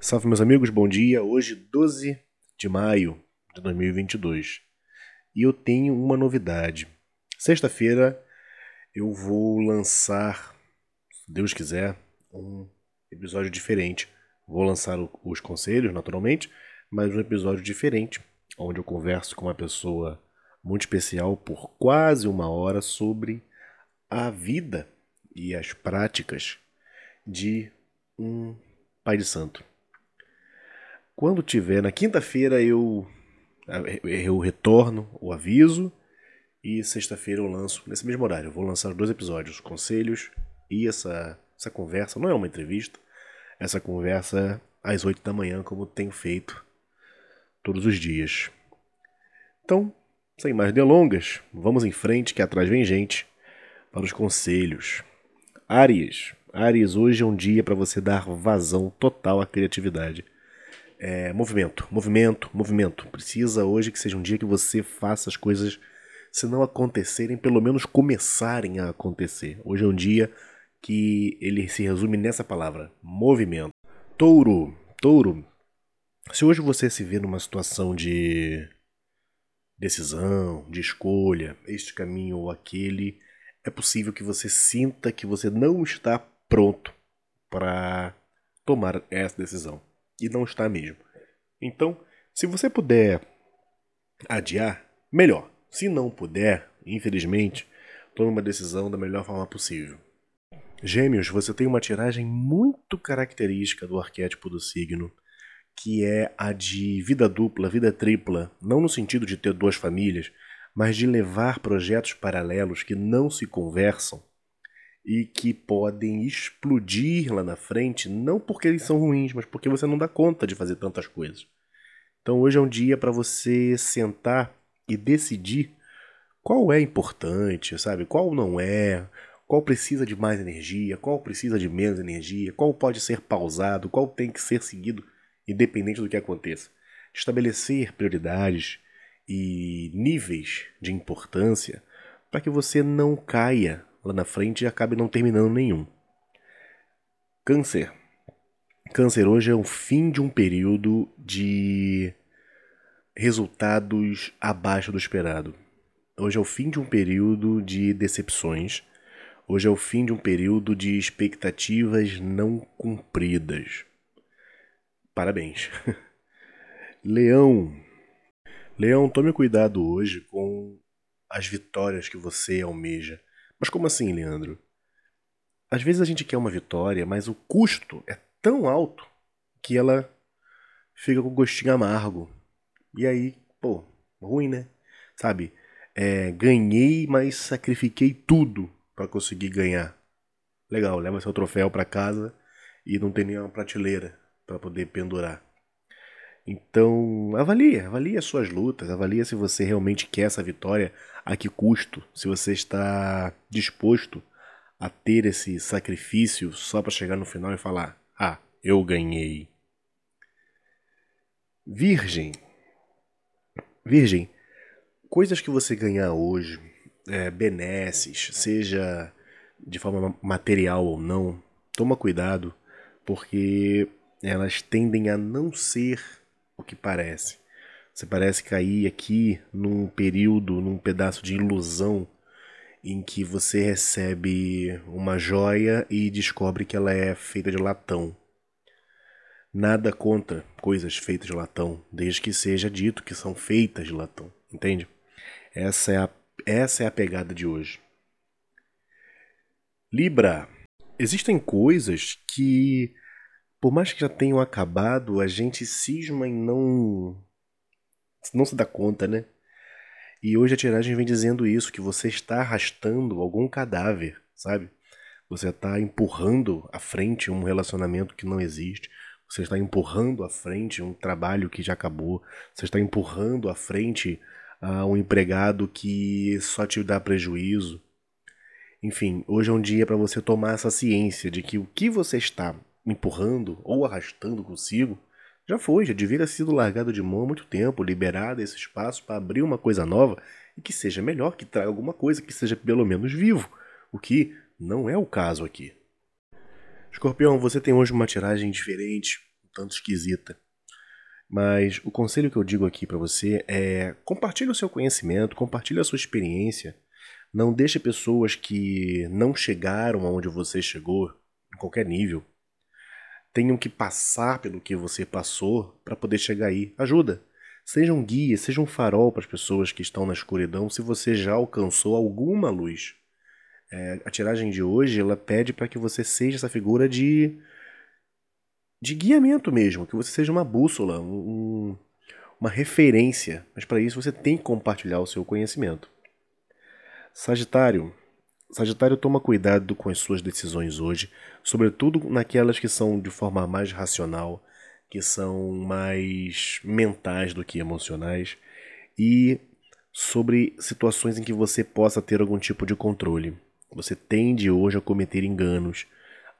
Salve, meus amigos, bom dia. Hoje, 12 de maio de 2022. E eu tenho uma novidade. Sexta-feira eu vou lançar, se Deus quiser, um episódio diferente. Vou lançar os conselhos, naturalmente, mas um episódio diferente, onde eu converso com uma pessoa muito especial por quase uma hora sobre a vida e as práticas de um pai de santo. Quando tiver na quinta-feira eu eu retorno o aviso e sexta-feira eu lanço nesse mesmo horário. Eu vou lançar dois episódios, conselhos e essa essa conversa, não é uma entrevista, essa conversa às oito da manhã, como tenho feito todos os dias. Então, sem mais delongas, vamos em frente que atrás vem gente para os conselhos. Aries, Aries, hoje é um dia para você dar vazão total à criatividade. É, movimento, movimento, movimento. Precisa hoje que seja um dia que você faça as coisas, se não acontecerem, pelo menos começarem a acontecer. Hoje é um dia que ele se resume nessa palavra: movimento. Touro, touro. Se hoje você se vê numa situação de decisão, de escolha, este caminho ou aquele, é possível que você sinta que você não está pronto para tomar essa decisão e não está mesmo. Então, se você puder adiar, melhor. Se não puder, infelizmente, tome uma decisão da melhor forma possível. Gêmeos, você tem uma tiragem muito característica do arquétipo do signo, que é a de vida dupla, vida tripla, não no sentido de ter duas famílias, mas de levar projetos paralelos que não se conversam e que podem explodir lá na frente, não porque eles são ruins, mas porque você não dá conta de fazer tantas coisas. Então hoje é um dia para você sentar e decidir qual é importante, sabe? Qual não é, qual precisa de mais energia, qual precisa de menos energia, qual pode ser pausado, qual tem que ser seguido, independente do que aconteça. Estabelecer prioridades e níveis de importância para que você não caia lá na frente e acabe não terminando nenhum. Câncer. Câncer hoje é o fim de um período de resultados abaixo do esperado. Hoje é o fim de um período de decepções. Hoje é o fim de um período de expectativas não cumpridas. Parabéns. Leão. Leão, tome cuidado hoje com as vitórias que você almeja. Mas como assim, Leandro? Às vezes a gente quer uma vitória, mas o custo é tão alto que ela fica com gostinho amargo. E aí, pô, ruim, né? Sabe? É, ganhei, mas sacrifiquei tudo para conseguir ganhar. Legal, leva seu troféu para casa e não tem nenhuma prateleira para poder pendurar. Então, avalie, avalie as suas lutas, avalie se você realmente quer essa vitória, a que custo, se você está disposto a ter esse sacrifício só para chegar no final e falar: "Ah, eu ganhei". Virgem. Virgem, coisas que você ganhar hoje, é, benesses, seja de forma material ou não, toma cuidado, porque elas tendem a não ser o que parece. Você parece cair aqui num período, num pedaço de ilusão em que você recebe uma joia e descobre que ela é feita de latão. Nada contra coisas feitas de latão, desde que seja dito que são feitas de latão, entende? Essa é a, essa é a pegada de hoje. Libra. Existem coisas que por mais que já tenham acabado, a gente cisma em não não se dá conta, né? E hoje a tiragem vem dizendo isso, que você está arrastando algum cadáver, sabe? Você está empurrando à frente um relacionamento que não existe. Você está empurrando à frente um trabalho que já acabou. Você está empurrando à frente uh, um empregado que só te dá prejuízo. Enfim, hoje é um dia para você tomar essa ciência de que o que você está empurrando ou arrastando consigo, já foi, já devia ter sido largado de mão há muito tempo, liberado esse espaço para abrir uma coisa nova e que seja melhor, que traga alguma coisa, que seja pelo menos vivo, o que não é o caso aqui. Escorpião, você tem hoje uma tiragem diferente, tanto esquisita. Mas o conselho que eu digo aqui para você é compartilhe o seu conhecimento, compartilhe a sua experiência. Não deixe pessoas que não chegaram aonde você chegou, em qualquer nível, tenham que passar pelo que você passou para poder chegar aí. Ajuda. Seja um guia, seja um farol para as pessoas que estão na escuridão se você já alcançou alguma luz. É, a tiragem de hoje ela pede para que você seja essa figura de de guiamento mesmo, que você seja uma bússola, um, uma referência. Mas para isso você tem que compartilhar o seu conhecimento. Sagitário. Sagitário toma cuidado com as suas decisões hoje, sobretudo naquelas que são de forma mais racional, que são mais mentais do que emocionais, e sobre situações em que você possa ter algum tipo de controle. Você tende hoje a cometer enganos,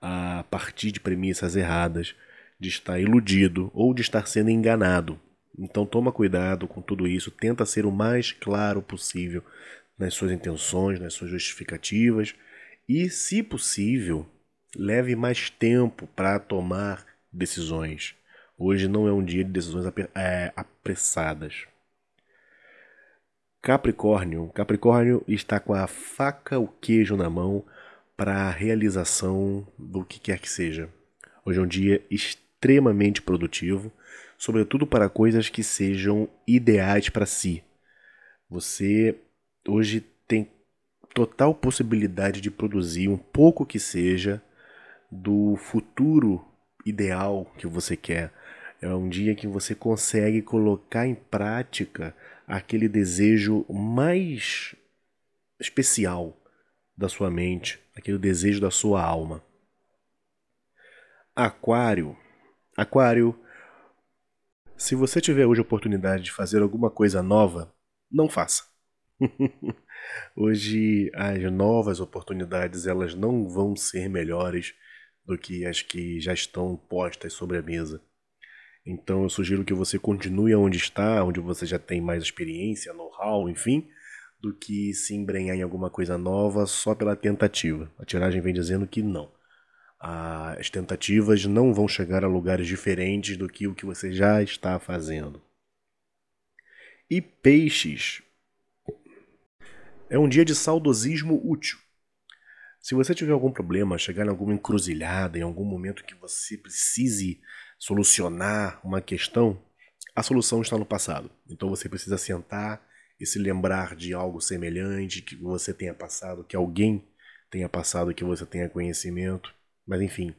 a partir de premissas erradas, de estar iludido ou de estar sendo enganado. Então toma cuidado com tudo isso, tenta ser o mais claro possível nas suas intenções, nas suas justificativas e, se possível, leve mais tempo para tomar decisões. Hoje não é um dia de decisões é, apressadas. Capricórnio. Capricórnio está com a faca, o queijo na mão para a realização do que quer que seja. Hoje é um dia extremamente produtivo, sobretudo para coisas que sejam ideais para si. Você hoje tem total possibilidade de produzir um pouco que seja do futuro ideal que você quer. É um dia que você consegue colocar em prática aquele desejo mais especial da sua mente, aquele desejo da sua alma. Aquário Aquário, se você tiver hoje a oportunidade de fazer alguma coisa nova, não faça. hoje as novas oportunidades elas não vão ser melhores do que as que já estão postas sobre a mesa. Então eu sugiro que você continue onde está, onde você já tem mais experiência, know-how, enfim, do que se embrenhar em alguma coisa nova só pela tentativa. A tiragem vem dizendo que não as tentativas não vão chegar a lugares diferentes do que o que você já está fazendo. E peixes. É um dia de saudosismo útil. Se você tiver algum problema, chegar em alguma encruzilhada, em algum momento que você precise solucionar uma questão, a solução está no passado. Então você precisa sentar e se lembrar de algo semelhante que você tenha passado, que alguém tenha passado, que você tenha conhecimento mas enfim,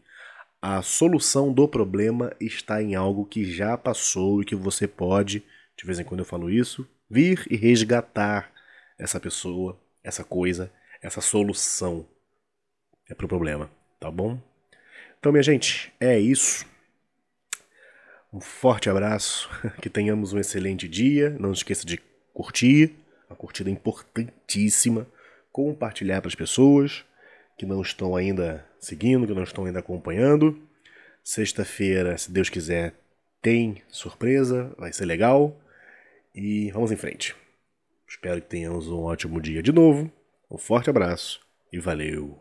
a solução do problema está em algo que já passou e que você pode, de vez em quando eu falo isso, vir e resgatar essa pessoa, essa coisa, essa solução é para o problema, tá bom? Então, minha gente, é isso. Um forte abraço, que tenhamos um excelente dia. Não esqueça de curtir, a curtida é importantíssima, compartilhar para as pessoas que não estão ainda seguindo, que não estão ainda acompanhando. Sexta-feira, se Deus quiser, tem surpresa, vai ser legal. E vamos em frente. Espero que tenhamos um ótimo dia de novo. Um forte abraço e valeu!